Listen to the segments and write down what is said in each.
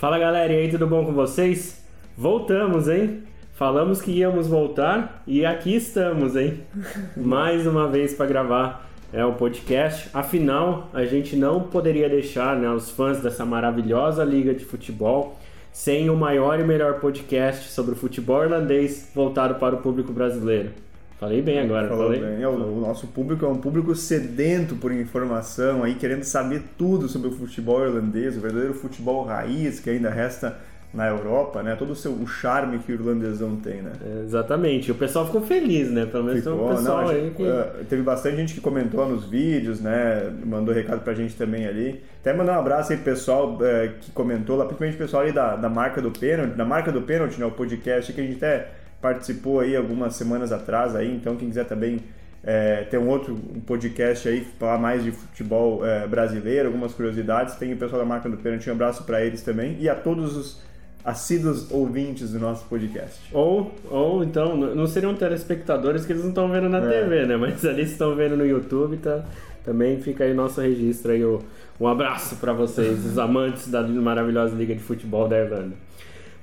Fala galera, e aí, tudo bom com vocês? Voltamos, hein? Falamos que íamos voltar e aqui estamos, hein? Mais uma vez para gravar é, o podcast. Afinal, a gente não poderia deixar né, os fãs dessa maravilhosa liga de futebol sem o maior e melhor podcast sobre o futebol irlandês voltado para o público brasileiro. Falei bem agora, Falou falei? bem. É, o, o nosso público é um público sedento por informação, aí querendo saber tudo sobre o futebol irlandês, o verdadeiro futebol raiz que ainda resta na Europa, né? Todo o, seu, o charme que o irlandesão tem, né? É, exatamente. O pessoal ficou feliz, né? Pelo menos tem Ficou, um pessoal não, aí gente- que... uh, teve bastante gente que comentou nos vídeos, né? Mandou recado pra gente também ali. Até mandar um abraço aí pro pessoal eh, que comentou lá, principalmente o pessoal ali da, da marca do pênalti, da marca do pênalti, né? O podcast que a gente até participou aí algumas semanas atrás aí, então quem quiser também eh, ter um outro um podcast aí, falar mais de futebol eh, brasileiro, algumas curiosidades, tem o pessoal da marca do pênalti, um abraço pra eles também e a todos os assíduos ouvintes do nosso podcast. Ou, ou então, não seriam telespectadores que eles não estão vendo na É. TV, né? Mas ali estão vendo no YouTube, tá? Também fica aí nosso registro aí, o- um abraço para vocês, os amantes da maravilhosa Liga de Futebol da Irlanda.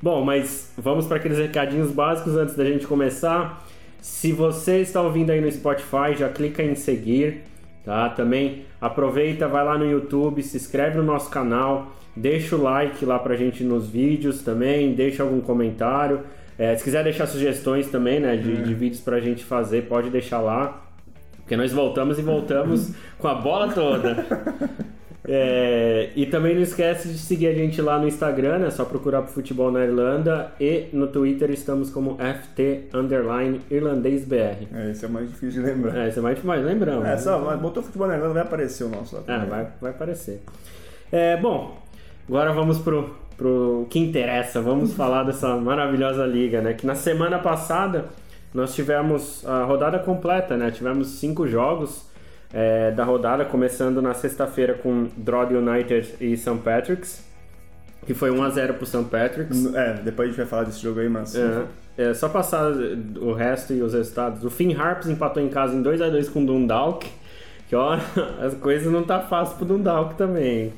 Bom, mas vamos para aqueles recadinhos básicos antes da gente começar. Se você está ouvindo aí no Spotify, já clica em seguir, tá? Também aproveita, vai lá no YouTube, se inscreve no nosso canal, deixa o like lá pra gente nos vídeos também, deixa algum comentário. É, se quiser deixar sugestões também, né, de, de vídeos pra gente fazer, pode deixar lá. Porque nós voltamos e voltamos com a bola toda. É, e também não esquece de seguir a gente lá no Instagram, é só procurar por Futebol na Irlanda. E no Twitter estamos como FT Underline Irlandês BR. É, esse é mais difícil de lembrar. É, você vai mais lembrando. É, só, mas botou futebol na Irlanda, vai aparecer o nosso lá. É, vai, vai aparecer. É, bom, agora vamos pro, pro que interessa. Vamos falar dessa maravilhosa liga, né? Que na semana passada nós tivemos a rodada completa, né? Tivemos cinco jogos é, da rodada, começando na sexta-feira com Drogheda United e St. Patrick's, que foi 1x0 pro St. Patrick's. É, depois a gente vai falar desse jogo aí, mas. É, é, só passar o resto e os resultados. O Finn Harps empatou em casa em 2 a 2 com o Dundalk. Que ó, as coisas não tá fácil pro Dundalk também.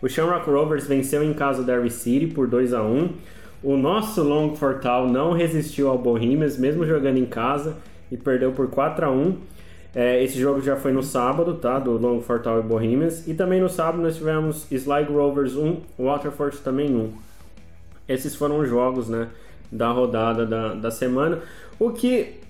O Shamrock Rovers venceu em casa o Derry City por 2 a 1 O nosso Longford Town não resistiu ao Bohemians, mesmo jogando em casa, e perdeu por 4 a 1 É, esse jogo já foi no sábado, tá? Do Longford Town e Bohemians. E também no sábado nós tivemos Sligo Rovers 1, Waterford também 1. Esses foram os jogos, né? Da rodada da, da semana. O que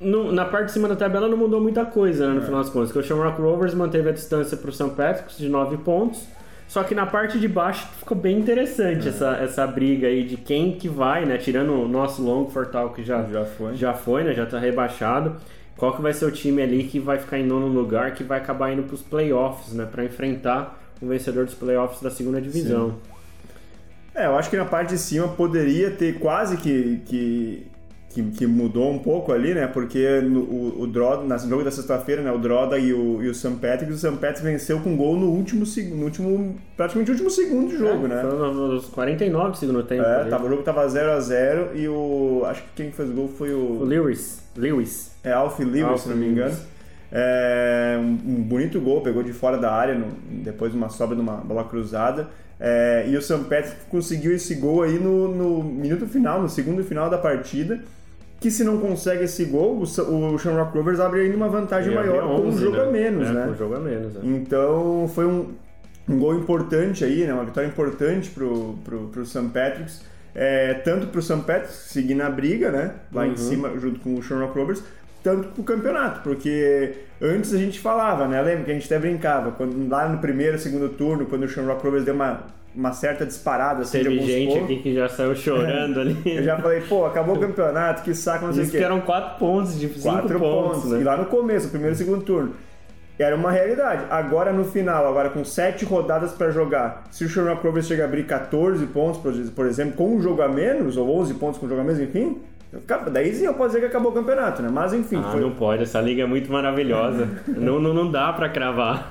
no- na parte de cima da tabela não mudou muita coisa, né, no final das contas. Que o Shamrock Rovers manteve a distância para o St. Patrick's de 9 pontos. Só que na parte de baixo ficou bem interessante essa, essa briga aí de quem que vai, né? Tirando o nosso Longford Tal, que já, Já foi. já foi, né? Já tá rebaixado. Qual que vai ser o time ali que vai ficar em nono lugar, que vai acabar indo para os playoffs, né? Para enfrentar o vencedor dos playoffs da segunda divisão. É, eu acho que na parte de cima poderia ter quase que, que, que, que mudou um pouco ali, né? Porque no, o, o Droda, no jogo da sexta-feira, né? O Droda e o, e o St. Patrick, o St. Patrick venceu com gol no último, no último praticamente último segundo do jogo, né? Foi nos 49 do segundo tempo. É, tava, o jogo tava 0x0 e o. Acho que quem fez gol foi O o. Lewis. Lewis. É Alfie Lewis, Alfie se não me engano. É, um, bonito gol, pegou de fora da área, no- depois de uma sobra de uma bola cruzada. É, e o St. Patrick conseguiu esse gol aí no, no minuto final, no segundo final da partida. Que se não consegue esse gol, o, Shamrock Rovers abre ainda uma vantagem E maior havia com um 11, jogo a né? menos, é, né? Com um jogo a menos. é. Então foi um, um gol importante aí, né? Uma vitória importante pro, pro, pro St. Patrick's. É, tanto pro St. Patrick's seguir na briga, né? Lá Uhum. em cima, junto com o Shamrock Rovers, tanto pro campeonato, porque antes a gente falava, né? Lembra que a gente até brincava, quando, lá no primeiro, segundo turno, quando o Shamrock Rovers deu uma, uma certa disparada assim, de Teve alguns gente pontos, aqui que já saiu chorando ali. eu já falei, pô, acabou o campeonato, que saco, não sei o quê. que eram 4 pontos de 5 Quatro pontos, pontos. E né? lá no começo, primeiro e segundo turno. Era uma realidade. Agora no final, agora com sete rodadas para jogar, se o Shamrock Rovers chega a abrir 14 pontos, por- exemplo, com um jogo a menos, ou 11 pontos com um jogo a menos, enfim, daí sim eu posso dizer que acabou o campeonato, né? Mas enfim, Ah, foi. não pode, essa liga é muito maravilhosa. não, não, não dá pra cravar.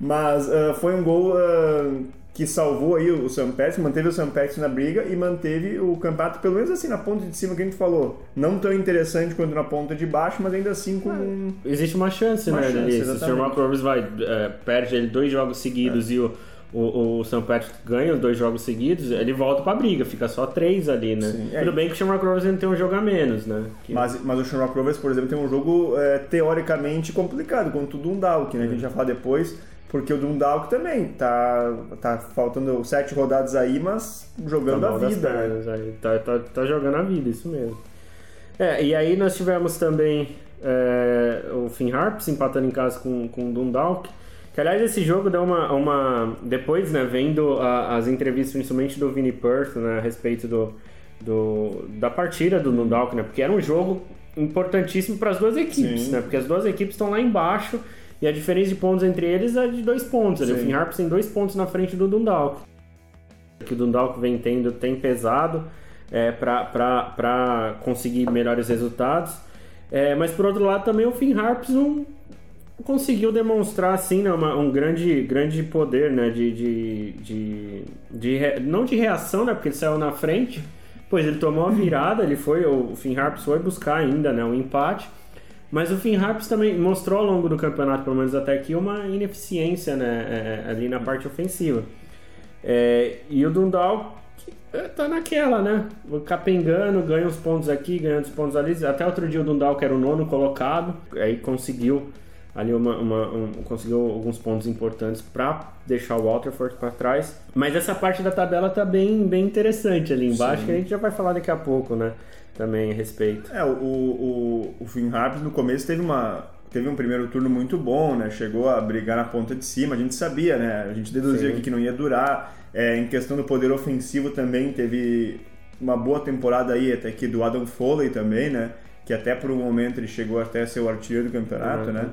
Mas ah, foi um gol ah, que salvou aí o. Patrick, manteve o. Patrick na briga e manteve o campeonato, pelo menos assim, na ponta de cima que a gente falou. Não tão interessante quanto na ponta de baixo, mas ainda assim com. um- Existe uma chance, Uma né, chance. Se o. Shamrock Rovers vai, é, perde ele dois jogos seguidos e o, o, o St. Patrick ganha os dois jogos seguidos, ele volta pra briga, fica só três ali, né? Sim, é. Tudo bem que o Shamrock Rovers ainda tem um jogo a menos, né? Que- Mas, mas o Shamrock Rovers, por exemplo, tem um jogo é, teoricamente complicado contra o Dundalk, né? Que a gente vai falar depois, porque o Dundalk também tá, tá faltando sete rodadas aí, mas jogando Tá a vida, né? pernas, aí. Tá, tá, tá jogando a vida, isso mesmo. É, e aí nós tivemos também é, o Finn Harps empatando em casa com, com o Dundalk. Que, aliás, esse jogo dá uma... uma depois, né, vendo a- as entrevistas, principalmente do Vinnie Perth, né, a respeito do, do, da partida do Dundalk, né? Porque era um jogo importantíssimo para as duas equipes, Sim. né? Porque as duas equipes estão lá embaixo e a diferença de pontos entre eles é de dois pontos. ali. O. Finn Harps tem dois pontos na frente do Dundalk que o Dundalk vem tendo tem pesado é, para conseguir melhores resultados. É, mas por outro lado também o Finn Harps não conseguiu demonstrar assim né, uma- um grande, grande poder né, de, de, de, de não de reação né, porque ele saiu na frente pois ele tomou a virada ele foi o Finn Harps foi buscar ainda né, um empate mas o Finn Harps também mostrou ao longo do campeonato pelo menos até aqui uma ineficiência né, é, ali na parte ofensiva é, e o Dundalk é, tá naquela, né? Capengando, ganha uns pontos aqui, ganha uns pontos ali. Até outro dia o Dundalk era o nono colocado, aí conseguiu ali uma, uma- um- conseguiu alguns pontos importantes para deixar o Waterford para trás. Mas essa parte da tabela tá bem, bem interessante ali embaixo, Sim. que a gente já vai falar daqui a pouco, né? Também a respeito. É, o, o, o Finn Harps no começo teve uma teve um primeiro turno muito bom, né? Chegou a brigar na ponta de cima, a gente sabia, né? A gente deduziu Sim. aqui que não ia durar. É, em questão do poder ofensivo também teve uma boa temporada aí até aqui do Adam Foley também, né? Que até por um momento ele chegou até a ser o artilheiro do campeonato, Uhum. né?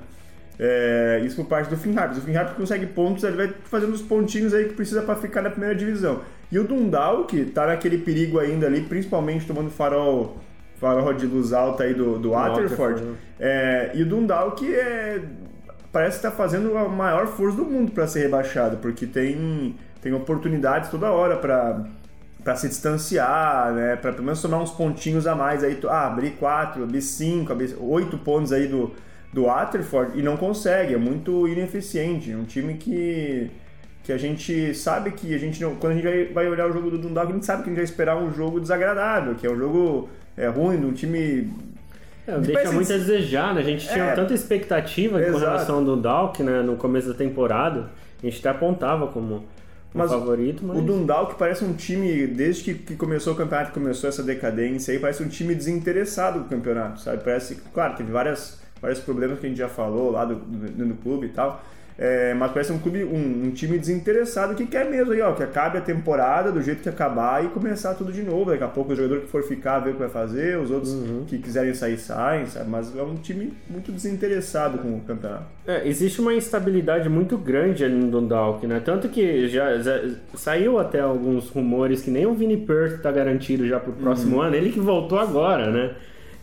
É, isso por parte do Finn Harps. O Finn Harps consegue pontos, ele vai fazendo os pontinhos aí que precisa para ficar na primeira divisão. E o Dundalk tá naquele perigo ainda ali, principalmente tomando farol, farol de luz alta aí do, do Waterford. Né? É, e o Dundalk é, parece estar fazendo a maior força do mundo para ser rebaixado, porque tem, tem oportunidades toda hora para para se distanciar, né? Para pelo menos somar uns pontinhos a mais aí, ah, abrir 4, abrir 5, abrir 8 pontos aí do, do Waterford e não consegue, é muito ineficiente, é um time que que a gente sabe que a gente não, quando a gente vai, vai olhar o jogo do Dundalk, a gente sabe que a gente vai esperar um jogo desagradável, que é um jogo é, ruim, de um time É, Depois deixa eles- muito a desejar, né? A gente tinha É. tanta expectativa com Exato. relação ao Dundalk, né? No começo da temporada. A gente até apontava como um Mas favorito, mas... O Dundalk parece um time, desde que, que começou o campeonato, começou essa decadência aí, parece um time desinteressado com o campeonato, sabe? Parece, claro, teve várias, vários problemas que a gente já falou lá do, do, do clube e tal, é, mas parece um clube, um, um time desinteressado que quer mesmo aí, ó, que acabe a temporada do jeito que acabar e começar tudo de novo. Daqui a pouco o jogador que for ficar vê o que vai fazer, os outros que quiserem sair, saem, sabe? Mas é um time muito desinteressado com o campeonato. É, existe uma instabilidade muito grande ali no Dundalk, né? Tanto que já, já saiu até alguns rumores que nem o Vini Perth tá garantido já pro próximo Uhum. ano, ele que voltou agora, né?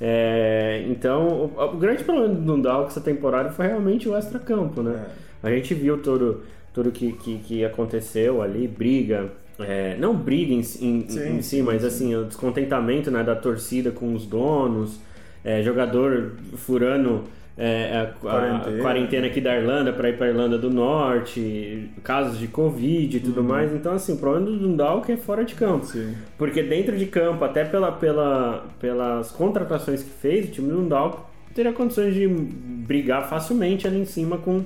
É, então, o, o grande problema do Dundalk essa temporada foi realmente o extracampo, né? A gente viu tudo, tudo que, que, que aconteceu ali, briga, é, não briga em, si- em, Sim, em si, mas assim, o descontentamento né, da torcida com os donos, é, jogador furando é, a, a Quarentena. quarentena aqui da Irlanda para ir para Irlanda do Norte, casos de Covid e tudo mais. Então, assim, o problema do Dundalk é fora de campo. Sim. Porque dentro de campo, até pela, pela, pelas contratações que fez, o time do Dundalk teria condições de brigar facilmente ali em cima com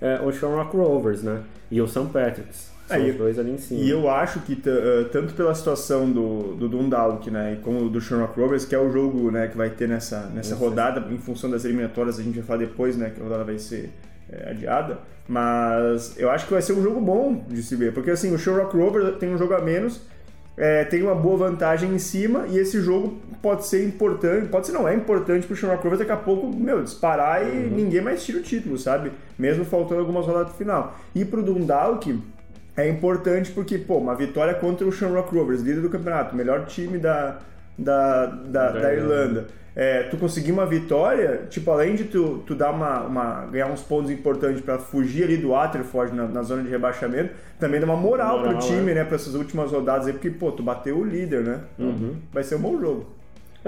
é, o Shamrock Rovers, né? E o St. Patrick's. São É, os dois ali em cima. E eu acho que eh, tanto pela situação do, do Dundalk, né, e como do Shamrock Rovers, que é o jogo, né, que vai ter nessa, nessa Isso. rodada, em função das eliminatórias, a gente vai falar depois, né, que a rodada vai ser eh, adiada, mas eu acho que vai ser um jogo bom de se ver, porque assim, o Shamrock Rovers tem um jogo a menos, eh, tem uma boa vantagem em cima, e esse jogo pode ser importante, pode ser não, é importante pro Shamrock Rovers daqui a pouco, meu, disparar e ninguém mais tira o título, sabe? Mesmo faltando algumas rodadas pro final. E pro Dundalk, é importante porque, pô, uma vitória contra o Shamrock Rovers, líder do campeonato, melhor time da, da, da, Da da Irlanda. Irlanda. É, tu conseguir uma vitória, tipo, além de tu, tu dar uma, uma, ganhar uns pontos importantes para fugir ali do Waterford na, na zona de rebaixamento, também dá uma moral, Moral, pro time, é. né, para essas últimas rodadas aí, porque, pô, tu bateu o líder, né? Então, Uhum. Vai ser um bom jogo.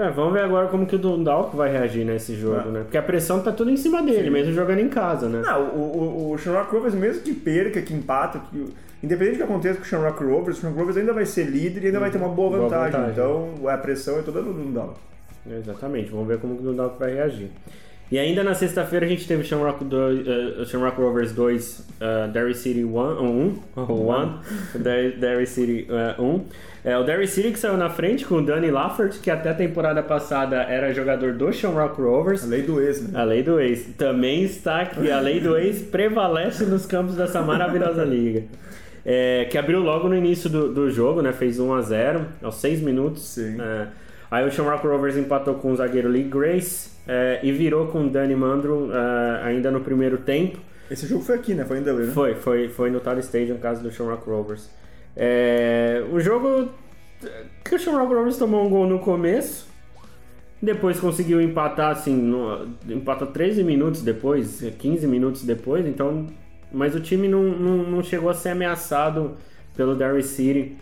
É, vamos ver agora como que o Dundalk vai reagir nesse jogo, Ah. né? Porque a pressão tá tudo em cima dele, Sim. mesmo jogando em casa, né? Não, o, o, o Shamrock Rovers, mesmo que perca, que empata, que, independente do que aconteça com o Shamrock Rovers, o Shamrock Rovers ainda vai ser líder e ainda vai ter uma boa Boa vantagem. vantagem. Então a pressão é toda no Dundalk. Exatamente, vamos ver como que o Dundalk vai reagir. E ainda na sexta-feira a gente teve Shamrock, 2, eh, Shamrock Rovers 2, uh, Derry City 1, 1, 1 Derry, City 1. É, o Derry City que saiu na frente com o Danny Laffert, que até a temporada passada era jogador do Shamrock Rovers. A lei do ex, né? A lei do ex também está aqui. A lei do ex prevalece nos campos dessa maravilhosa liga. É, que abriu logo no início do, do jogo, né? Fez 1 a 0 aos 6 minutos. Sim. É, aí o Shamrock Rovers empatou com o zagueiro Lee Grace é, e virou com o Danny Mandro é, ainda no primeiro tempo. Esse jogo foi aqui, né? Foi em Delaware, né? Foi, foi, foi no Tally Stadium, no caso do Shamrock Rovers. É, o jogo que o Shamrock Rovers tomou um gol no começo, depois conseguiu empatar assim, no, empatou 13 minutos depois, 15 minutos depois, então, mas o time não, não, não chegou a ser ameaçado pelo Derry City,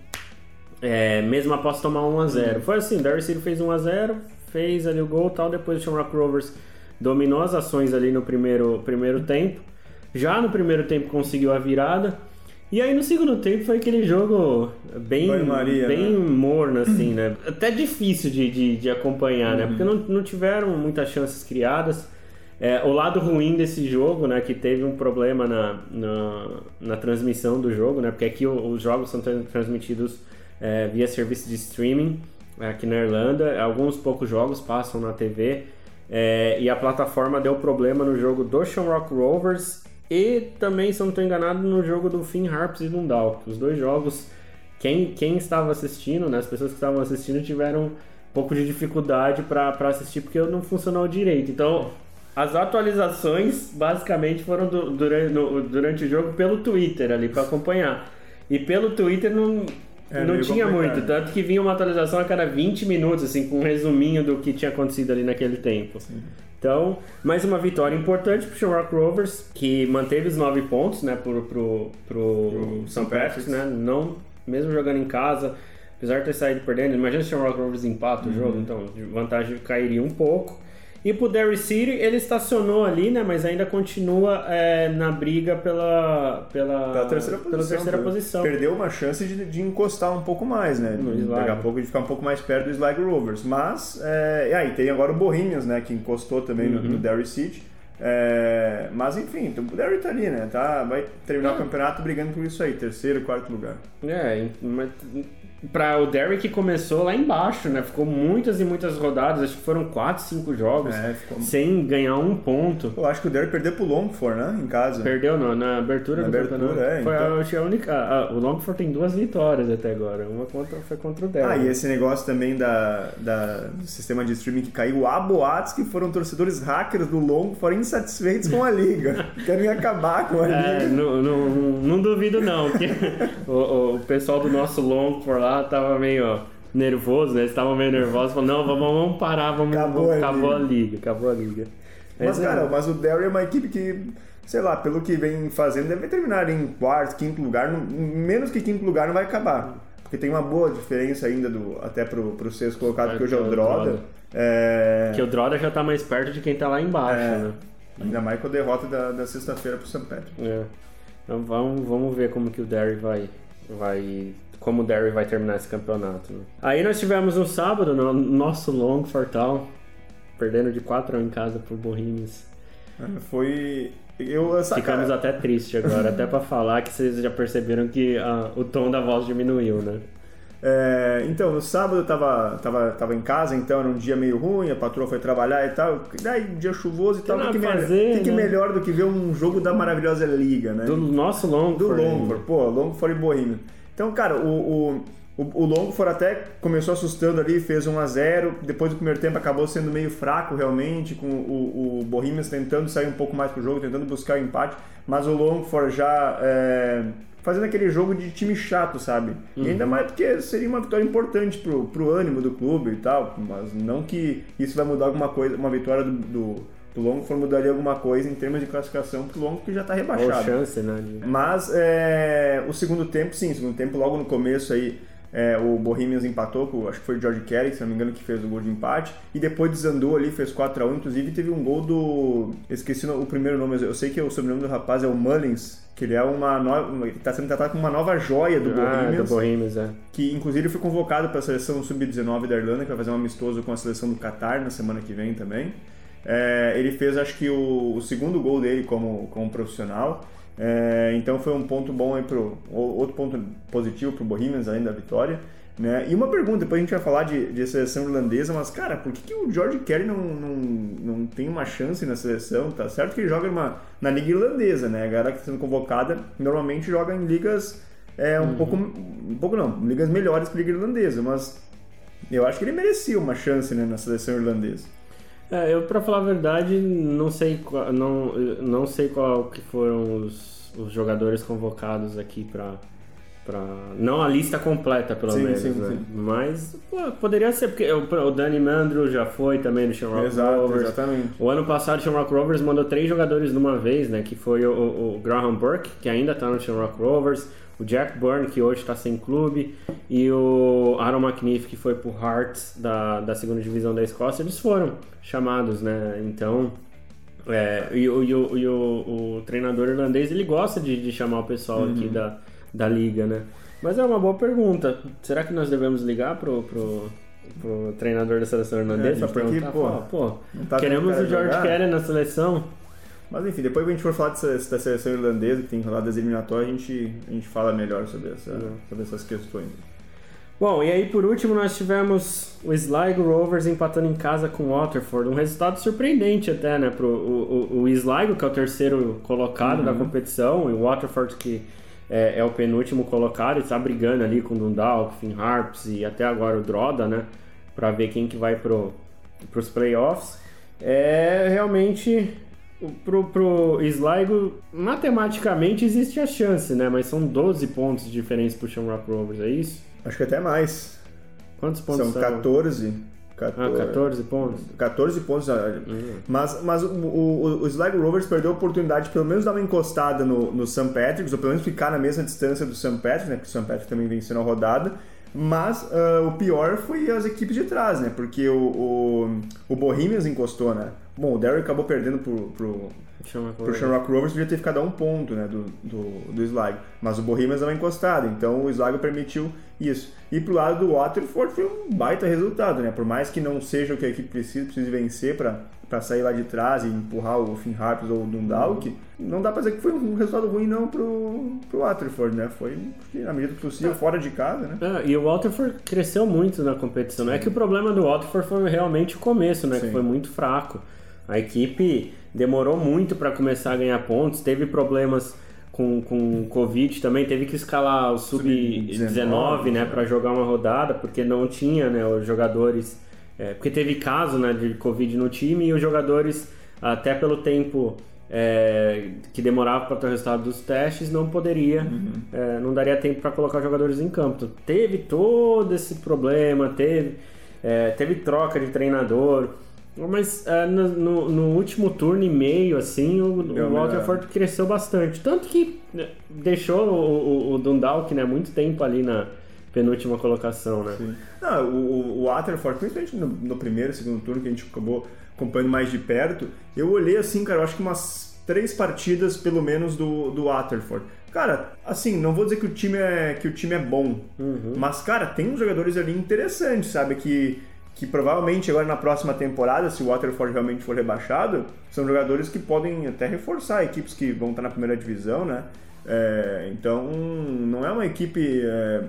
é, mesmo após tomar 1 a 0. Foi assim, Derry City fez 1 a 0, fez ali o gol, e tal, depois o Shamrock Rovers dominou as ações ali no primeiro primeiro tempo. Já no primeiro tempo conseguiu a virada. E aí no segundo tempo foi aquele jogo bem, Banho-maria, bem né? morno, assim, né? Até difícil de, de, de acompanhar, né? Porque não, não tiveram muitas chances criadas. É, o lado ruim desse jogo, né? Que teve um problema na, na, na transmissão do jogo, né? Porque aqui os jogos são tran- transmitidos é, via serviço de streaming aqui na Irlanda. Alguns poucos jogos passam na TV. É, e a plataforma deu problema no jogo do Shamrock Rovers e também, se eu não estou enganado, no jogo do Finn Harps e Dundalk. Os dois jogos, quem, quem estava assistindo, né, as pessoas que estavam assistindo tiveram um pouco de dificuldade para assistir porque não funcionou direito. Então, as atualizações basicamente foram du- durante, no- durante o jogo pelo Twitter ali para acompanhar. E pelo Twitter não, É, não tinha complicado. muito, tanto que vinha uma atualização a cada 20 minutos, assim, com um resuminho do que tinha acontecido ali naquele tempo. Então, mais uma vitória importante pro Shamrock Rovers, que manteve os nove pontos, né, pro, pro, pro, Pro St. Patrick's, né, não, mesmo jogando em casa, apesar de ter saído perdendo, imagina se o Shamrock Rovers empata o jogo, então, de vantagem cairia um pouco. E pro Derry City, ele estacionou ali, né, mas ainda continua é, na briga pela, pela, Pela terceira posição. pela terceira per- posição. Perdeu uma chance de, de encostar um pouco mais, né? No De, Sligo. daqui a pouco de ficar um pouco mais perto do Sligo Rovers. Mas, é, e aí tem agora o Bohemians, né? Que encostou também no, Uhum. no Derry City. É, mas enfim, o Derry tá ali, né? Tá, vai terminar o campeonato brigando por isso aí, terceiro, quarto lugar. É, mas para o Derry que começou lá embaixo, né? Ficou muitas e muitas rodadas, acho que foram 4, 5 jogos, É, ficou... sem ganhar um ponto. Eu acho que o Derry perdeu pro Longford, né? Em casa. Perdeu não, na abertura Na do abertura, campeonato. é, Foi então. a, a única. a- a- o Longford tem duas vitórias até agora. Uma contra, foi contra o Derry. Ah, e esse negócio também da, da- do sistema de streaming que caiu, há boatos que foram torcedores hackers do Longo foram insatisfeitos com a liga. Querem acabar com a É, liga. não, não, não duvido não, o, o pessoal do nosso Longford lá tava meio nervoso, né? Eles estavam meio nervosos, falaram, não, vamos, vamos parar, vamos, Acabou a acabou a liga, acabou a liga. Mas, é- cara, mas o Derry é uma equipe que, sei lá, pelo que vem fazendo, deve terminar em quarto, quinto lugar. não- menos que quinto lugar não vai acabar. Porque tem uma boa diferença ainda do, até pro, pro sexto colocado, que hoje é o Droda. É, Que o Droda já tá mais perto de quem tá lá embaixo, É. né? Ainda mais com a derrota da, da sexta-feira pro St. Patrick. É. Então vamos, vamos ver como que o Derry vai, vai. Como o Derry vai terminar esse campeonato. né? Aí nós tivemos no sábado, no nosso long Fortal, perdendo de 4 a 1 em casa por Bohemians. Foi. Eu, essa Ficamos cara- até triste agora, até pra falar que vocês já perceberam que ah, o tom da voz diminuiu, né? É, então, no sábado eu tava, tava, tava em casa, então era um dia meio ruim, a patroa foi trabalhar e tal. Daí, dia chuvoso e tal, nada que, fazer, que, que né? melhor do que ver um jogo da maravilhosa Liga, né? Do nosso long Do Longford, pô, Longford e Bohemian. Então, cara, o, o, o, o Longford até começou assustando ali, fez 1 a 0 depois do primeiro tempo acabou sendo meio fraco realmente, com o, o Bohemians tentando sair um pouco mais pro jogo, tentando buscar o empate, mas o Longford já é, fazendo aquele jogo de time chato, sabe? E ainda mais porque seria uma vitória importante pro, pro ânimo do clube e tal, mas não que isso vai mudar alguma coisa, uma vitória do, do, do Longford mudaria alguma coisa em termos de classificação pro Longford que já tá Ou rebaixado. chance, né? Mas é, o segundo tempo, sim, o segundo tempo, logo no começo aí, É, o Bohemians empatou, com, acho que foi o George Kelly, se não me engano, que fez o gol de empate. E depois desandou ali, fez 4x1. Inclusive teve um gol do. Esqueci o primeiro nome, eu sei que o sobrenome do rapaz é o Mullins, que ele é uma nova. Ele tá sendo tratado como uma nova joia do Ah, Bohemians. do Bohemians, é. Que inclusive foi convocado para a seleção sub-19 da Irlanda, que vai fazer um amistoso com a seleção do Qatar na semana que vem também. É, ele fez, acho que, o, o segundo gol dele como, como profissional. É, então foi um ponto bom aí pro. Outro ponto positivo pro Bohemians, além da vitória. Né? E uma pergunta, depois a gente vai falar de, de seleção irlandesa, mas cara, por que, que o George Kelly não, não, não tem uma chance na seleção? Tá certo que ele joga numa, na liga irlandesa, né? A galera que está sendo convocada normalmente joga em ligas é, um pouco. Um pouco não, ligas melhores que a liga irlandesa, mas eu acho que ele merecia uma chance né, na seleção irlandesa. É, eu pra falar a verdade, não sei qual, não, não sei qual que foram os, os jogadores convocados aqui pra, pra. Não a lista completa, pelo Sim, menos, sim, né? sim. Mas pô, poderia ser, porque o, o Danny Mandro já foi também do Shamrock Exato, Rovers. exatamente. O ano passado o Shamrock Rovers mandou três jogadores de uma vez, né? Que foi o, o- o Graham Burke, que ainda tá no Shamrock Rovers, o Jack Byrne, que hoje está sem clube, e o Aaron McNiff, que foi pro Hearts da, da segunda divisão da Escócia. Eles foram chamados, né? Então. é, e o, e o- e o- o treinador irlandês ele gosta de, de chamar o pessoal Uhum. aqui da, da liga, né? Mas é uma boa pergunta. Será que nós devemos ligar pro, pro, pro treinador da seleção irlandesa É, pra perguntar? pô, Falar, pô, não tá queremos o George? Kelly na seleção. Mas enfim, depois que a gente for falar dessa, seleção irlandesa que tem rolado das eliminatórias, a gente, a gente fala melhor sobre, essa, sobre essas questões. Bom, e aí por último nós tivemos o Sligo Rovers empatando em casa com o Waterford. Um resultado surpreendente até, né? Pro, o, o, o Sligo, que é o terceiro colocado da competição, e o Waterford, que é, é o penúltimo colocado, está brigando ali com o Dundalk, Finn Harps e até agora o Droda, né? Pra ver quem que vai pro, pros playoffs. É realmente pro, pro Sligo, matematicamente existe a chance, né? Mas são 12 pontos diferentes pro Shamrock Rovers, é isso? Acho que até mais. Quantos pontos São são? 14. Ah, 14 pontos? 14 pontos. ah, Mas, mas o, o, o Sligo Rovers perdeu a oportunidade de pelo menos dar uma encostada no, no St. Patrick's, ou pelo menos ficar na mesma distância do St. Patrick's, né? Porque o St. Patrick também venceu na rodada. Mas ah, o pior foi as equipes de trás, né? Porque o, o, o Bohemians encostou, né? Bom, o Derry acabou perdendo pro, pro, Chama pro Shamrock Rovers podia ter ficado a um ponto né, do, do, do Sligo. Mas o Bohemians deu uma encostada, então o Sligo permitiu isso. E pro lado do Waterford foi um baita resultado, né? Por mais que não seja o que a equipe precisa, precise vencer para sair lá de trás e empurrar o Finn Harps ou o Dundalk, não dá pra dizer que foi um resultado ruim não pro, pro Waterford, né? Foi, na medida do possível, fora de casa, né? Ah, e o Waterford cresceu muito na competição. né? É que o problema do Waterford foi realmente o começo, né? Que Sim. foi muito fraco. A equipe demorou muito para começar a ganhar pontos, teve problemas com, com Covid também, teve que escalar o Sub-19, Sub-19, né, para jogar uma rodada, porque não tinha, né, os jogadores. é, porque teve caso, né, de Covid no time e os jogadores, até pelo tempo é, que demorava para ter o resultado dos testes, não poderia, é, não daria tempo para colocar jogadores em campo. Então, teve todo esse problema, teve, é, teve troca de treinador. Mas é, no, no- último turno e meio, assim, o, o Waterford cresceu bastante. Tanto que né, deixou o, o, o Dundalk né, muito tempo ali na penúltima colocação, né? Não, o, o- o Waterford, principalmente no, no primeiro, segundo turno, que a gente acabou acompanhando mais de perto, eu olhei assim, cara, eu acho que umas três partidas, pelo menos, do, do Waterford. Cara, assim, não vou dizer que o time é, que o time é bom, mas, cara, tem uns jogadores ali interessantes, sabe? Que, que provavelmente agora na próxima temporada, se o Waterford realmente for rebaixado, são jogadores que podem até reforçar equipes que vão estar na primeira divisão, né? É, então, não é uma equipe é,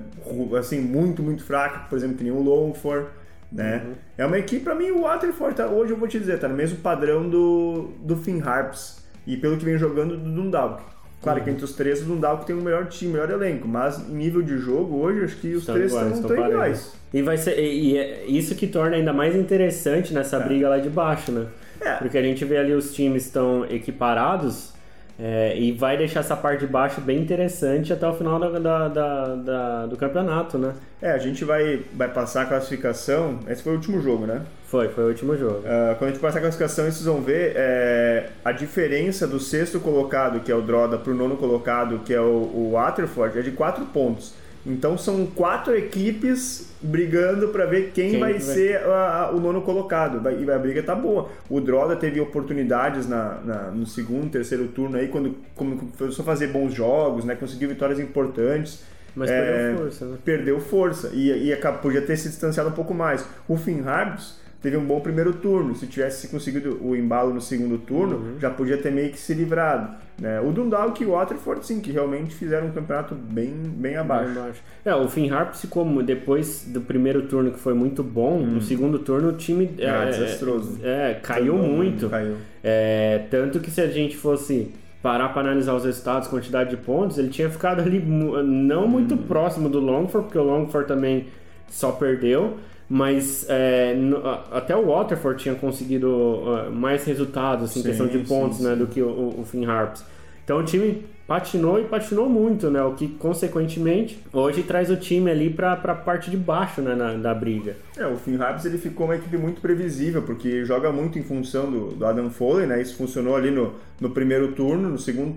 assim muito, muito fraca, por exemplo, que nem o Longford, né? É uma equipe, pra mim, o Waterford, tá, hoje eu vou te dizer, tá no mesmo padrão do, do Finn Harps e pelo que vem jogando do Dundalk. Claro que entre os três, o Dundalk tem o melhor time, o melhor elenco, mas em nível de jogo, hoje, acho que os Estão três iguais, estão estão iguais. E vai ser e, e é isso que torna ainda mais interessante nessa briga lá de baixo, né? É. Porque a gente vê ali os times estão equiparados é, e vai deixar essa parte de baixo bem interessante até o final da, da- da- da- do campeonato, né? É, a gente vai, vai passar a classificação, esse foi o último jogo, né? Foi, foi o último jogo. Ah, quando a gente passar a classificação, vocês vão ver é, a diferença do sexto colocado, que é o Droda, para o nono colocado, que é o, o Waterford, é de 4 pontos. Então são quatro equipes brigando para ver quem, quem vai, vai, ser a, a, o nono colocado. E a briga tá boa. O Droda teve oportunidades na, na, no segundo, terceiro turno aí, quando começou a fazer bons jogos, né? Conseguiu vitórias importantes. Mas é, perdeu força, né? Perdeu força e, e podia ter se distanciado um pouco mais. O Finn Harps teve um bom primeiro turno. Se tivesse conseguido o embalo no segundo turno, uhum. já podia ter meio que se livrado. Né? O Dundalk e o Waterford, sim, que realmente fizeram um campeonato bem, bem abaixo. Bem abaixo. É, o Finn Harps ficou, depois do primeiro turno que foi muito bom, hum. no segundo turno o time... Ah, é, desastroso. É, caiu muito. Caiu. É, tanto que se a gente fosse parar para analisar os resultados, quantidade de pontos, ele tinha ficado ali não muito hum. próximo do Longford, porque o Longford também só perdeu, mas é, no, até o Waterford tinha conseguido uh, mais resultados assim, em questão de pontos sim, né, sim. do que o, o Finn Harps. Então o time patinou e patinou muito, né? O que consequentemente hoje traz o time ali para a parte de baixo né, na, da briga. É, o Finn Harps ele ficou uma equipe muito previsível porque joga muito em função do, do Adam Foley, né? Isso funcionou ali no, no primeiro turno, no segundo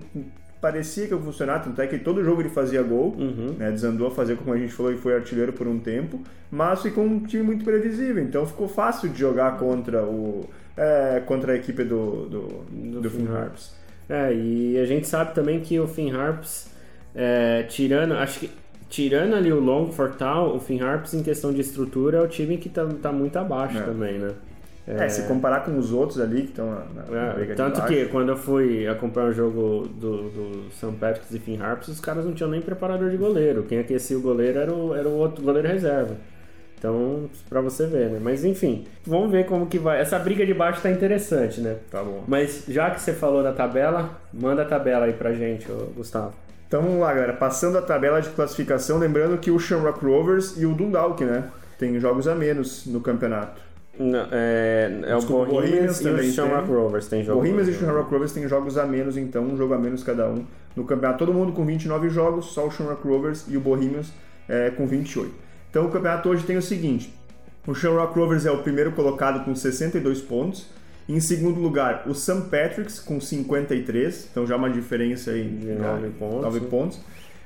parecia que ia funcionar, tanto é que todo jogo ele fazia gol, uhum. né, desandou a fazer, como a gente falou, e foi artilheiro por um tempo, mas ficou um time muito previsível, então ficou fácil de jogar contra o é, contra a equipe do, do, do, do Finn Harps. É, e a gente sabe também que o Finn Harps, é, tirando, acho que tirando ali o Longford tal, o Finn Harps em questão de estrutura é o time que tá, tá muito abaixo é. também, né? É, é, se comparar com os outros ali que estão na, na, é, Tanto que quando eu fui acompanhar o jogo do, do St. Patrick's e Finn Harps, os caras não tinham nem preparador de goleiro. Quem aquecia o goleiro era o, era o outro goleiro reserva. Então, pra você ver, né? Mas enfim, vamos ver como que vai. Essa briga de baixo tá interessante, né? Tá bom. Mas já que você falou da tabela, manda a tabela aí pra gente, Gustavo. Então vamos lá, galera. Passando a tabela de classificação, lembrando que o Shamrock Rovers e o Dundalk, né? Tem jogos a menos no campeonato. Não, é, é Desculpa, o Bohemians, e o Shamrock Rovers tem jogos. Bohemians e Shamrock Rovers têm jogos a menos, então um jogo a menos cada um no campeonato. Todo mundo com 29 jogos, só o Shamrock Rovers e o Bohemians é, com 28. Então o campeonato hoje tem o seguinte: o Shamrock Rovers é o primeiro colocado com 62 pontos. Em segundo lugar, o St. Patrick's com 53, então já uma diferença aí de 9 pontos. 9 pontos.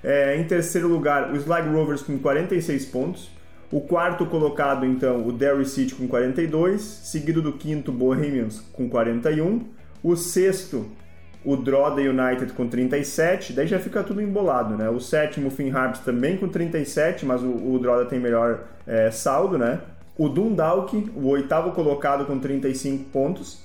É, em terceiro lugar, o Slag Rovers com 46 pontos. O quarto colocado, então, o Derry City com 42, seguido do quinto, Bohemians com 41. O sexto, o Droda United com 37, daí já fica tudo embolado, né? O sétimo, o Finn Harps também com 37, mas o, o Droda tem melhor é, saldo, né? O Dundalk, o oitavo colocado com 35 pontos.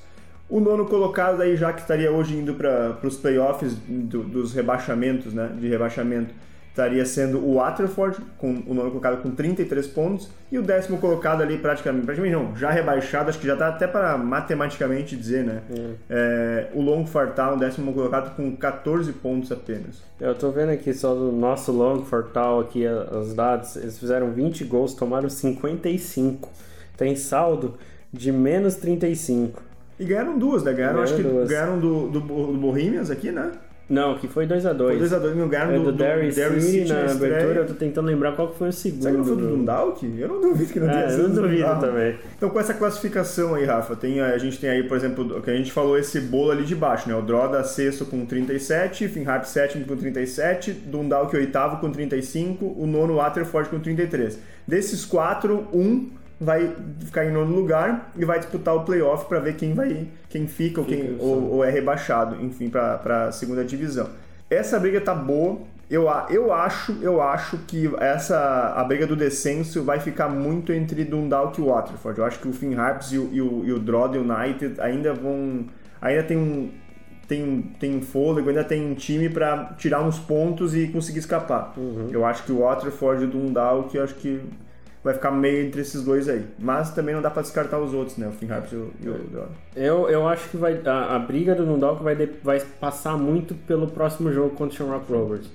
O nono colocado aí já que estaria hoje indo para os playoffs do, dos rebaixamentos, né? De rebaixamento estaria sendo o Waterford, com o nono colocado com 33 pontos, e o décimo colocado ali praticamente, praticamente não, já rebaixado, acho que já está até para matematicamente dizer, né? Hum. É, o Longford Town, décimo colocado com 14 pontos apenas. Eu estou vendo aqui só do nosso Longford Town aqui os dados, eles fizeram 20 gols, tomaram 55. Tem saldo de menos 35. E ganharam duas, né? Ganharam, ganharam acho que duas. ganharam do, do, do Bohemians aqui, né? Não, que foi 2x2. Foi 2x2, não ganharam é, do, do, do Derry City na abertura. Eu tô tentando lembrar qual foi o segundo. Será que não foi do Dundalk? Eu não duvido que não tenha é, sido. Eu não duvido também. Então, com essa classificação aí, Rafa, tem, a gente tem aí, por exemplo, o que a gente falou, esse bolo ali de baixo, né? O Droda sexto com 37, Finharp sétimo com 37, Dundalk oitavo com 35, o nono Waterford com 33. Desses quatro, um vai ficar em nono lugar e vai disputar o playoff para ver quem vai quem fica, ou, quem, ou, ou, é rebaixado, enfim, para a segunda divisão. Essa briga tá boa. Eu, eu acho, eu acho que essa a briga do descenso vai ficar muito entre Dundalk e Waterford. Eu acho que o Finn Harps e o, e o, e o Drod United ainda vão ainda tem um tem, tem um fôlego, ainda tem um time para tirar uns pontos e conseguir escapar. Uhum. Eu acho que o Waterford e o Dundalk, eu acho que vai ficar meio entre esses dois aí. Mas também não dá para descartar os outros, né? O Finn Harps e o, e o Eu, eu acho que vai, a, a briga do Nundalk vai, de, vai passar muito pelo próximo jogo contra o Shamrock Rovers.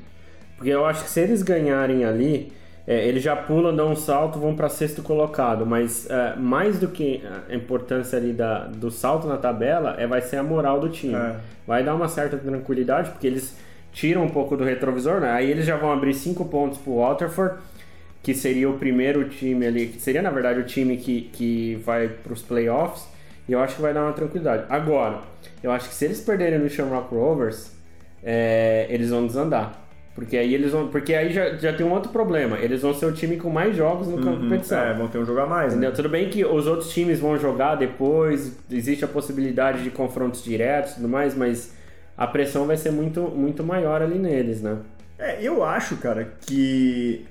Porque eu acho que se eles ganharem ali, é, eles já pulam, dão um salto, vão para sexto colocado. Mas é, mais do que a importância ali da, do salto na tabela, é, vai ser a moral do time. É. Vai dar uma certa tranquilidade, porque eles tiram um pouco do retrovisor, né? Aí eles já vão abrir cinco pontos pro Waterford que seria o primeiro time ali, que seria na verdade o time que, que vai para os playoffs, e eu acho que vai dar uma tranquilidade. Agora, eu acho que se eles perderem no Shamrock Rovers, é, eles vão desandar. Porque aí eles vão. Porque aí já, já tem um outro problema. Eles vão ser o time com mais jogos no uhum, competição. É, vão ter um jogo a mais. Né? Tudo bem que os outros times vão jogar depois, existe a possibilidade de confrontos diretos e tudo mais, mas a pressão vai ser muito, muito maior ali neles, né? É, eu acho, cara, que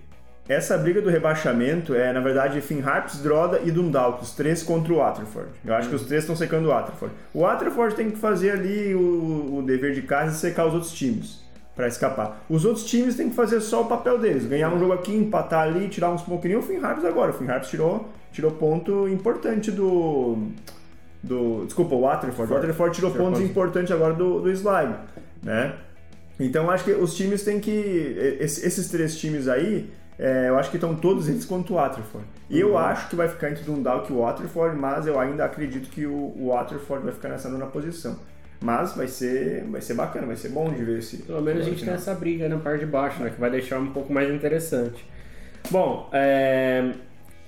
essa briga do rebaixamento é, na verdade, Finn Harps, Droda e Dundalk, os três contra o Waterford. Eu acho que os três estão secando o Waterford. O Waterford tem que fazer ali o, o dever de casa e secar os outros times para escapar. Os outros times têm que fazer só o papel deles, ganhar um jogo aqui, empatar ali, tirar uns pontos que nem o Finn Harps agora. O Finn Harps tirou, tirou ponto importante do do desculpa, o Waterford. O Waterford tirou pontos importantes agora do, do Slime, né? Então acho que os times têm que esses três times aí é, eu acho que estão todos eles contra o Waterford. E uhum. eu acho que vai ficar entre Dundalk e o Waterford, mas eu ainda acredito que o, o Waterford vai ficar nessa nona posição. Mas vai ser, vai ser bacana, vai ser bom de ver esse. Pelo menos a gente tem essa briga na parte de baixo, né? Que vai deixar um pouco mais interessante. Bom, é...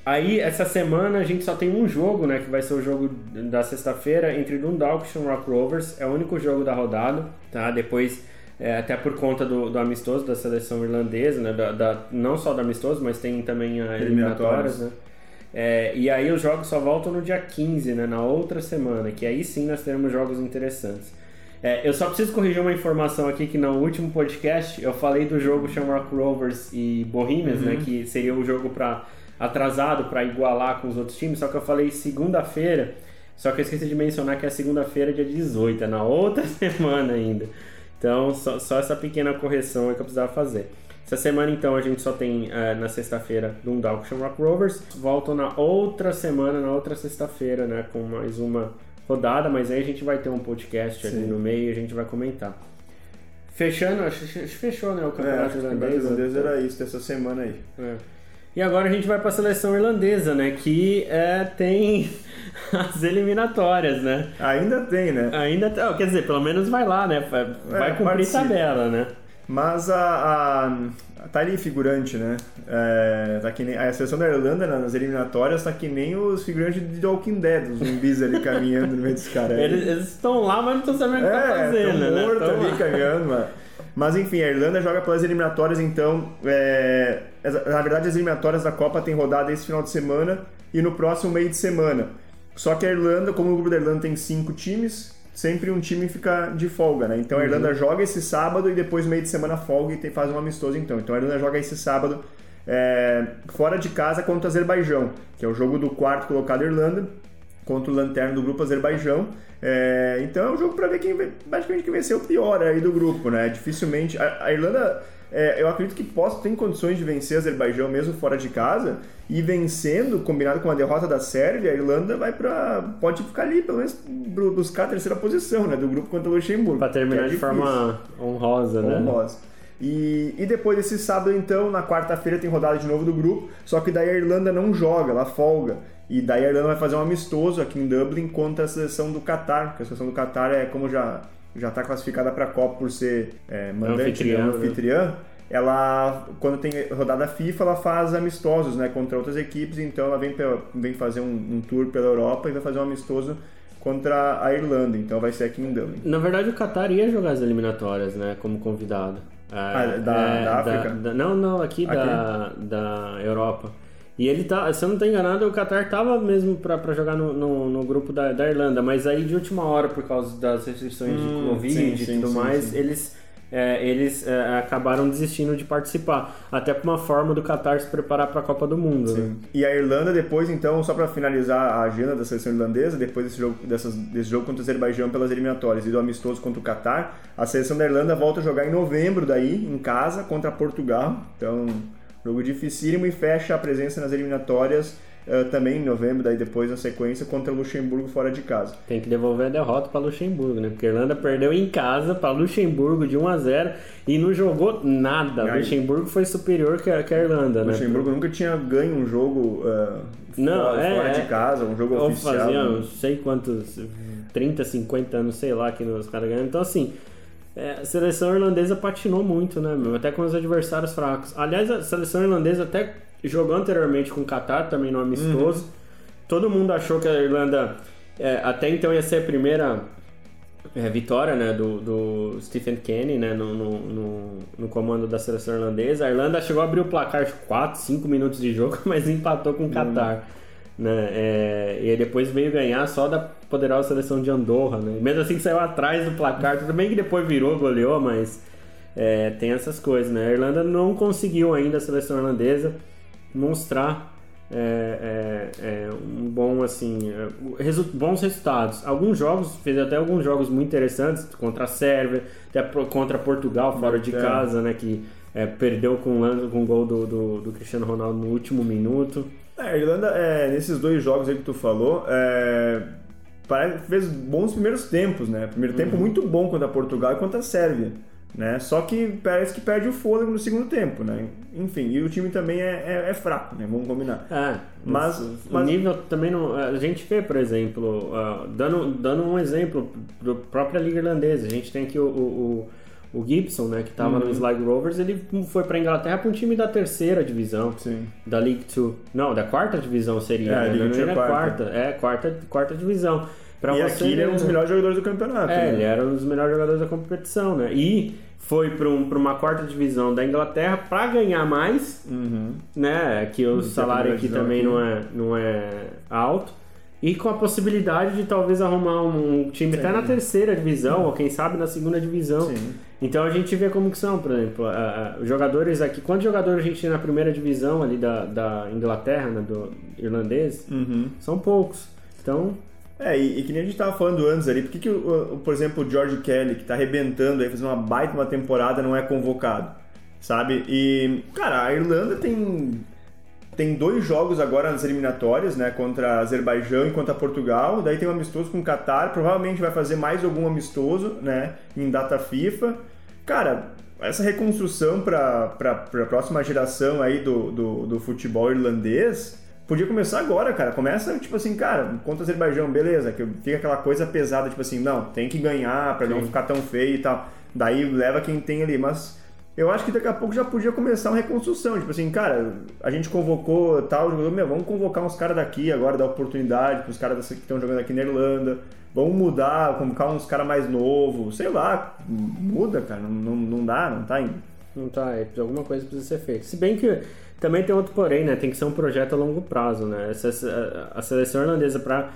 aí essa semana a gente só tem um jogo, né? Que vai ser o jogo da sexta-feira entre Dundalk e Shamrock Rovers. É o único jogo da rodada, tá? Depois é, até por conta do, do, amistoso da seleção irlandesa, né? Da, da, não só do amistoso, mas tem também a eliminatórias, né? É, e aí os jogos só voltam no dia 15, né? Na outra semana, que aí sim nós teremos jogos interessantes. É, eu só preciso corrigir uma informação aqui que no último podcast eu falei do jogo Shamrock Rovers e Bohemians, né? uhum. né? Que seria um jogo para atrasado para igualar com os outros times, só que eu falei segunda-feira, só que eu esqueci de mencionar que é segunda-feira dia 18, é na outra semana ainda. Então, só, só essa pequena correção é que eu precisava fazer. Essa semana, então, a gente só tem uh, na sexta-feira Dundalk Rock Rovers. Voltam na outra semana, na outra sexta-feira, né? Com mais uma rodada, mas aí a gente vai ter um podcast Sim. ali no meio e a gente vai comentar. Fechando, acho que fechou, né? O campeonato é, irlandês. O campeonato era isso dessa semana aí. É. E agora a gente vai para a seleção irlandesa, né? Que é, tem as eliminatórias, né? Ainda tem, né? Ainda tem. Quer dizer, pelo menos vai lá, né? Vai, é, cumprir participa. tabela, né? Mas a, a, tá ali figurante, né? É, tá que nem, a seleção da Irlanda nas eliminatórias tá que nem os figurantes de Walking Dead, os zumbis ali caminhando no meio dos caras. Eles estão lá, mas não estão sabendo o que tá é, fazendo, né? Morto ali caminhando, mano. Mas enfim, a Irlanda joga pelas eliminatórias, então. É, na verdade, as eliminatórias da Copa tem rodada esse final de semana e no próximo meio de semana. Só que a Irlanda, como o grupo da Irlanda tem cinco times, sempre um time fica de folga, né? Então a Irlanda uhum. joga esse sábado e depois meio de semana folga e tem, faz um amistoso então. Então a Irlanda joga esse sábado é, fora de casa contra o Azerbaijão, que é o jogo do quarto colocado Irlanda contra o lanterna do grupo Azerbaijão. É, então é um jogo para ver quem basicamente quem venceu o pior aí do grupo, né? Dificilmente a, a Irlanda é, eu acredito que possa tem condições de vencer o Azerbaijão mesmo fora de casa e vencendo, combinado com a derrota da Sérvia, a Irlanda vai para pode ficar ali pelo menos buscar a terceira posição, né, do grupo contra o Luxemburgo. Para terminar é de forma honrosa, né? Honrosa. E, e depois desse sábado, então, na quarta-feira tem rodada de novo do grupo, só que daí a Irlanda não joga, ela folga. E daí a Irlanda vai fazer um amistoso aqui em Dublin contra a seleção do Qatar, porque a seleção do Qatar é, como já já está classificada para a Copa por ser é, mandante, né, anfitriã, né, anfitriã ela quando tem rodada FIFA ela faz amistosos né contra outras equipes então ela vem vem fazer um, um, tour pela Europa e vai fazer um amistoso contra a Irlanda então vai ser aqui em Dublin na verdade o Qatar ia jogar as eliminatórias né como convidado. Ah, da, é, da África? da, não não aqui, aqui, Da, da Europa e ele tá, se eu não estou enganado, o Qatar tava mesmo para jogar no, no, no, grupo da, da Irlanda, mas aí de última hora, por causa das restrições hum, de Covid sim, sim, e tudo sim, mais, eles, é, eles é, acabaram desistindo de participar. Até por uma forma do Qatar se preparar para a Copa do Mundo. Né? E a Irlanda, depois, então, só para finalizar a agenda da seleção irlandesa, depois desse jogo, dessas, desse jogo contra o Azerbaijão pelas eliminatórias e do amistoso contra o Qatar, a seleção da Irlanda volta a jogar em novembro, daí, em casa, contra Portugal. Então Jogo dificílimo e fecha a presença nas eliminatórias uh, também em novembro, daí depois na sequência contra o Luxemburgo fora de casa. Tem que devolver a derrota para Luxemburgo, né? Porque a Irlanda perdeu em casa para Luxemburgo de 1 a 0 e não jogou nada. Aí, Luxemburgo foi superior que a, que a Irlanda, né? Luxemburgo nunca tinha ganho um jogo uh, não, fora, é, fora de casa, um jogo oficial. Fazia não sei quantos 30, 50 anos, sei lá, que os caras ganham. Então assim, é, a seleção irlandesa patinou muito, né, meu? Até com os adversários fracos. Aliás, a seleção irlandesa até jogou anteriormente com o Qatar, também no amistoso. Uhum. Todo mundo achou que a Irlanda é, até então ia ser a primeira é, vitória né, do, do Stephen Kenny né, no, no, no, no, comando da seleção irlandesa. A Irlanda chegou a abrir o placar de 4, 5 minutos de jogo, mas empatou com o Qatar. Hum. Né? É, e depois veio ganhar só da poderosa seleção de Andorra. Né? Mesmo assim saiu atrás do placar, tudo bem que depois virou, goleou, mas é, tem essas coisas. Né? A Irlanda não conseguiu ainda, a seleção irlandesa, mostrar é, é, é, um bom assim é, resu bons resultados alguns jogos fez até alguns jogos muito interessantes contra a Sérvia até contra Portugal fora de é. casa né que é, perdeu com o com gol do, do, do, Cristiano Ronaldo no último minuto a Irlanda nesses dois jogos aí que tu falou fez bons primeiros tempos né primeiro tempo uhum. muito bom contra Portugal e contra a Sérvia né? Só que parece que perde o fôlego no segundo tempo, né? Enfim, e o time também é, é, é fraco, né? Vamos combinar. É, mas, mas, o nível também não. A gente vê, por exemplo, uh, dando, dando um exemplo da própria Liga Irlandesa, a gente tem aqui o, o, o Gibson, né? Que estava uhum. no Sligo Rovers, ele foi para Inglaterra para um time da terceira divisão, Sim. da League Two. Não, da quarta divisão seria. É, né? não, é quarta. quarta. É, quarta, quarta divisão. Pra e você, aqui ele é um dos melhores jogadores do campeonato. É, né? ele era um dos melhores jogadores da competição, né? E foi para um, uma quarta divisão da Inglaterra para ganhar mais, uhum. né? Que o salário aqui também aqui. Não, é, não é alto. E com a possibilidade de talvez arrumar um time Sim. até na terceira divisão, ou quem sabe na segunda divisão. Sim. Então a gente vê como que são, por exemplo, uh, jogadores aqui. Quantos jogadores a gente tem na primeira divisão ali da, da Inglaterra, né, do irlandês? Uhum. São poucos. Então é, e, e, que nem a gente tava falando antes ali, por que, que o, por exemplo, o George Kelly, que tá arrebentando aí, fazendo uma baita uma temporada, não é convocado? Sabe? E, cara, a Irlanda tem tem dois jogos agora nas eliminatórias, né? Contra Azerbaijão e contra Portugal. Daí tem um amistoso com o Qatar. Provavelmente vai fazer mais algum amistoso, né? Em data FIFA. Cara, essa reconstrução para a próxima geração aí do, do, do futebol irlandês Podia começar agora, cara. Começa, tipo assim, cara, contra o Azerbaijão, beleza, que fica aquela coisa pesada, tipo assim, não, tem que ganhar para não ficar tão feio e tal. Daí leva quem tem ali, mas eu acho que daqui a pouco já podia começar uma reconstrução. Tipo assim, cara, a gente convocou tal jogador, meu, vamos convocar uns caras daqui agora, dar oportunidade pros caras que estão jogando aqui na Irlanda. Vamos mudar, convocar uns caras mais novos, sei lá, muda, cara, não, não, não dá, não tá indo. Não tá, é, alguma coisa precisa ser feita. Se bem que também tem outro porém, né? Tem que ser um projeto a longo prazo, né? A seleção irlandesa para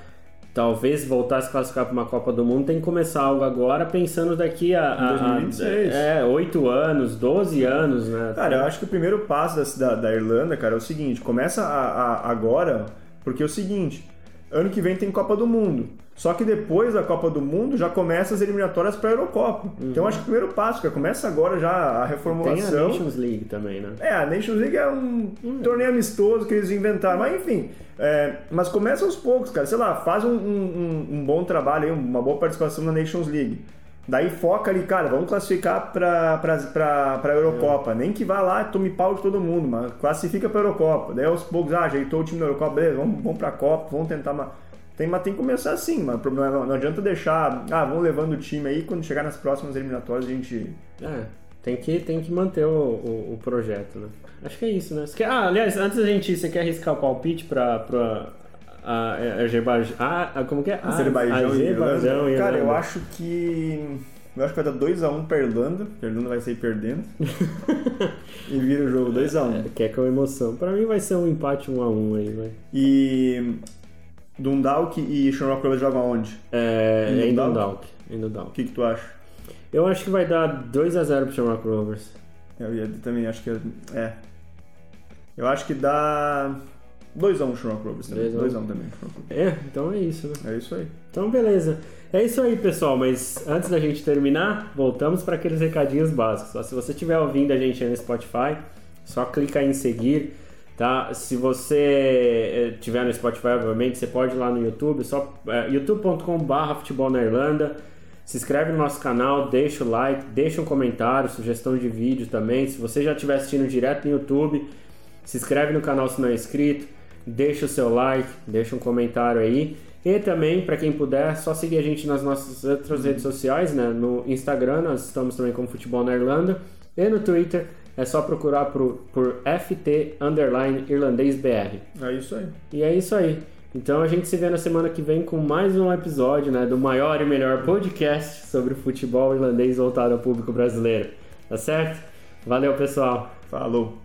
talvez voltar a se classificar para uma Copa do Mundo tem que começar algo agora pensando daqui a, a, 2026. a é, 8 anos, 12 anos, né? Cara, eu acho que o primeiro passo da, da, da Irlanda, cara, é o seguinte, começa a, a, agora, porque é o seguinte, ano que vem tem Copa do Mundo. Só que depois da Copa do Mundo já começa as eliminatórias para a Eurocopa. Uhum. Então acho que o primeiro passo, que começa agora já a reformulação. Tem a Nations League também, né? É, a Nations League é um, um torneio amistoso que eles inventaram. Mas enfim, é, mas começa aos poucos, cara. Sei lá, faz um, um, um bom trabalho aí, uma boa participação na Nations League. Daí foca ali, cara, vamos classificar para a Eurocopa. É. Nem que vá lá e tome pau de todo mundo, mas classifica para a Eurocopa. Daí aos poucos, ah, ajeitou o time da Eurocopa, beleza, vamos, vamos para a Copa, vamos tentar uma tem, mas tem que começar assim, mas o problema é, não, não adianta deixar, ah, vamos levando o time aí, quando chegar nas próximas eliminatórias a gente. É, tem que, tem que manter o, o, o projeto, né? Acho que é isso, né? Quer, ah, aliás, antes da gente ir, você quer arriscar o palpite pra, pra a, a Azerbaijão. Ah, como que é? Azerbaijão, Azerbaijão e Irlanda. Cara, eu acho que. Eu acho que vai dar 2x1 um pra Irlanda, a Irlanda vai sair perdendo. e vira o jogo 2x1. Um. É, quer com emoção. Pra mim vai ser um empate 1x1 um aí, vai. E Dundalk e Shamrock Rovers jogam onde? É, em, Dundalk. Em Dundalk. O que, que tu acha? Eu acho que vai dar 2x0 pro Shamrock Rovers. Eu ia, também acho que é. Eu acho que dá 2x1 um Shamrock Rovers também. 2x1 um também. É, então é isso, né? É isso aí. Então beleza. É isso aí, pessoal. Mas antes da gente terminar, voltamos para aqueles recadinhos básicos. se você estiver ouvindo a gente aí no Spotify, só clica em seguir Tá? Se você eh, tiver no Spotify, obviamente, você pode ir lá no YouTube, só é, youtube.com/barra futebol na Irlanda. Se inscreve no nosso canal, deixa o like, deixa um comentário, sugestão de vídeo também. Se você já estiver assistindo direto no YouTube, se inscreve no canal se não é inscrito, deixa o seu like, deixa um comentário aí. E também, para quem puder, só seguir a gente nas nossas outras redes sociais, né? No Instagram, nós estamos também como Futebol na Irlanda, e no Twitter, é só procurar por, por FT Underline Irlandês BR. É isso aí. E é isso aí. Então a gente se vê na semana que vem com mais um episódio né, do maior e melhor podcast sobre futebol irlandês voltado ao público brasileiro. Tá certo? Valeu, pessoal. Falou.